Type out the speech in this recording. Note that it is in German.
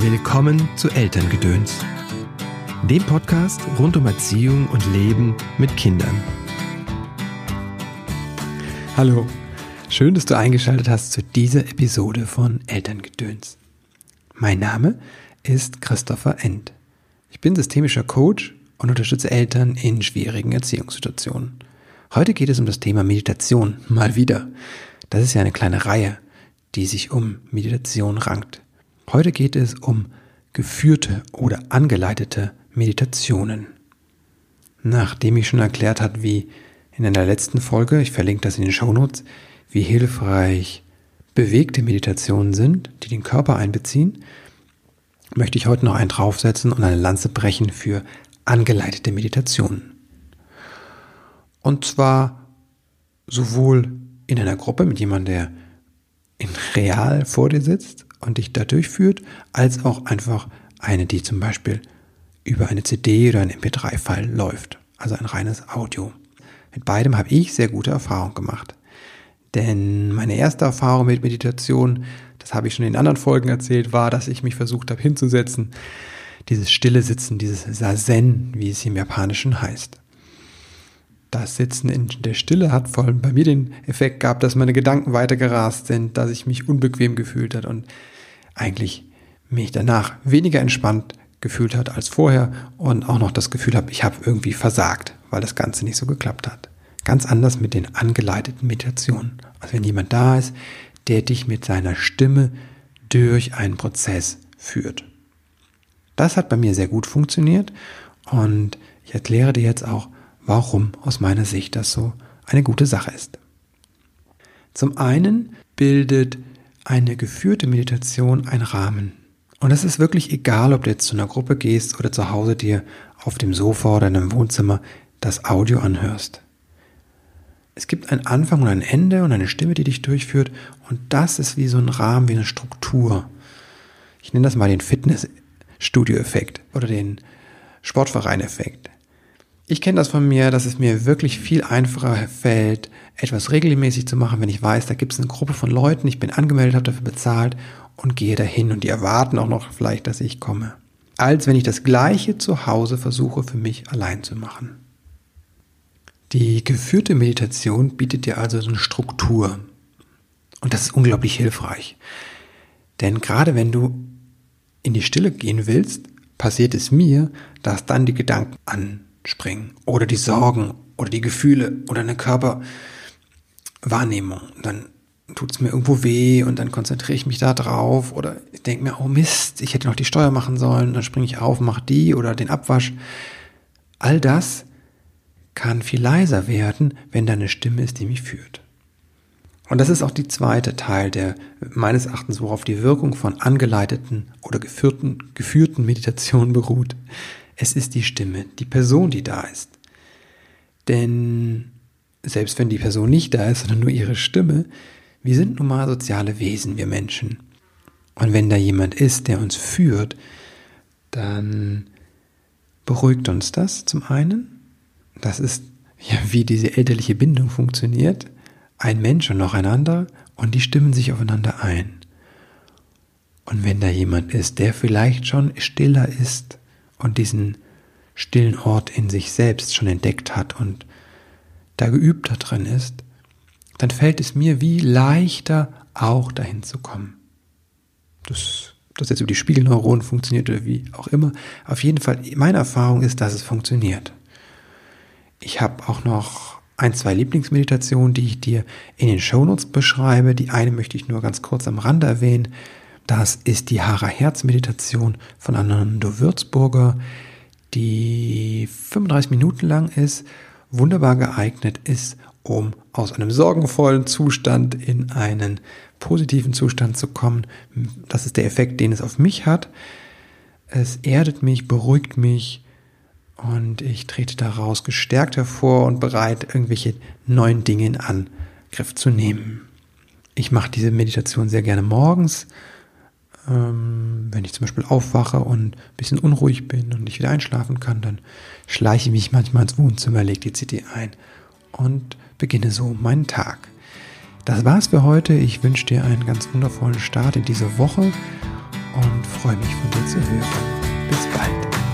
Willkommen zu Elterngedöns, dem Podcast rund um Erziehung und Leben mit Kindern. Hallo, schön, dass du eingeschaltet hast zu dieser Episode von Elterngedöns. Mein Name ist Christopher End. Ich bin systemischer Coach und unterstütze Eltern in schwierigen Erziehungssituationen. Heute geht es um das Thema Meditation, mal wieder. Das ist ja eine kleine Reihe, die sich um Meditation rankt. Heute geht es um geführte oder angeleitete Meditationen. Nachdem ich schon erklärt habe, wie in einer letzten Folge, ich verlinke das in den Shownotes, wie hilfreich bewegte Meditationen sind, die den Körper einbeziehen, möchte ich heute noch einen draufsetzen und eine Lanze brechen für angeleitete Meditationen. Und zwar sowohl in einer Gruppe mit jemandem, der in real vor dir sitzt und dich da durchführt, als auch einfach eine, die zum Beispiel über eine CD oder ein MP3-File läuft, also ein reines Audio. Mit beidem habe ich sehr gute Erfahrungen gemacht. Denn meine erste Erfahrung mit Meditation, das habe ich schon in anderen Folgen erzählt, war, dass ich mich versucht habe hinzusetzen, dieses stille Sitzen, dieses Sazen, wie es im Japanischen heißt das Sitzen in der Stille hat vor allem bei mir den Effekt gehabt, dass meine Gedanken weiter gerast sind, dass ich mich unbequem gefühlt hat und eigentlich mich danach weniger entspannt gefühlt hat als vorher und auch noch das Gefühl habe, ich habe irgendwie versagt, weil das Ganze nicht so geklappt hat. Ganz anders mit den angeleiteten Meditationen. Also wenn jemand da ist, der dich mit seiner Stimme durch einen Prozess führt. Das hat bei mir sehr gut funktioniert und ich erkläre dir jetzt auch, warum aus meiner Sicht das so eine gute Sache ist. Zum einen bildet eine geführte Meditation einen Rahmen. Und es ist wirklich egal, ob du jetzt zu einer Gruppe gehst oder zu Hause dir auf dem Sofa oder in einem Wohnzimmer das Audio anhörst. Es gibt einen Anfang und ein Ende und eine Stimme, die dich durchführt. Und das ist wie so ein Rahmen, wie eine Struktur. Ich nenne das mal den Fitnessstudio-Effekt oder den Sportverein-Effekt. Ich kenne das von mir, dass es mir wirklich viel einfacher fällt, etwas regelmäßig zu machen, wenn ich weiß, da gibt es eine Gruppe von Leuten, ich bin angemeldet, habe dafür bezahlt und gehe dahin und die erwarten auch noch vielleicht, dass ich komme. Als wenn ich das gleiche zu Hause versuche für mich allein zu machen. Die geführte Meditation bietet dir also so eine Struktur. Und das ist unglaublich hilfreich. Denn gerade wenn du in die Stille gehen willst, passiert es mir, dass dann die Gedanken an springen. Oder die Sorgen oder die Gefühle oder eine Körperwahrnehmung. Dann tut es mir irgendwo weh und dann konzentriere ich mich da drauf oder ich denke mir, oh Mist, ich hätte noch die Steuer machen sollen, dann springe ich auf, mache die oder den Abwasch. All das kann viel leiser werden, wenn da eine Stimme ist, die mich führt. Und das ist auch die zweite Teil, der meines Erachtens, worauf die Wirkung von angeleiteten oder geführten, geführten Meditationen beruht. Es ist die Stimme, die Person, die da ist. Denn selbst wenn die Person nicht da ist, sondern nur ihre Stimme, wir sind nun mal soziale Wesen, wir Menschen. Und wenn da jemand ist, der uns führt, dann beruhigt uns das zum einen. Das ist ja, wie diese elterliche Bindung funktioniert. Ein Mensch und noch ein anderer und die stimmen sich aufeinander ein. Und wenn da jemand ist, der vielleicht schon stiller ist, und diesen stillen Ort in sich selbst schon entdeckt hat und da geübt da drin ist, dann fällt es mir wie leichter, auch dahin zu kommen. Das, das jetzt über die Spiegelneuronen funktioniert oder wie auch immer. Auf jeden Fall, meine Erfahrung ist, dass es funktioniert. Ich habe auch noch ein, zwei Lieblingsmeditationen, die ich dir in den Shownotes beschreibe. Die eine möchte ich nur ganz kurz am Rande erwähnen. Das ist die Hara-Herz-Meditation von Anando Würzburger, die 35 Minuten lang ist, wunderbar geeignet ist, um aus einem sorgenvollen Zustand in einen positiven Zustand zu kommen. Das ist der Effekt, den es auf mich hat. Es erdet mich, beruhigt mich und ich trete daraus gestärkt hervor und bereit, irgendwelche neuen Dinge in Angriff zu nehmen. Ich mache diese Meditation sehr gerne morgens wenn ich zum Beispiel aufwache und ein bisschen unruhig bin und nicht wieder einschlafen kann, dann schleiche ich mich manchmal ins Wohnzimmer, lege die CD ein und beginne so meinen Tag. Das war's für heute. Ich wünsche dir einen ganz wundervollen Start in diese Woche und freue mich von dir zu hören. Bis bald.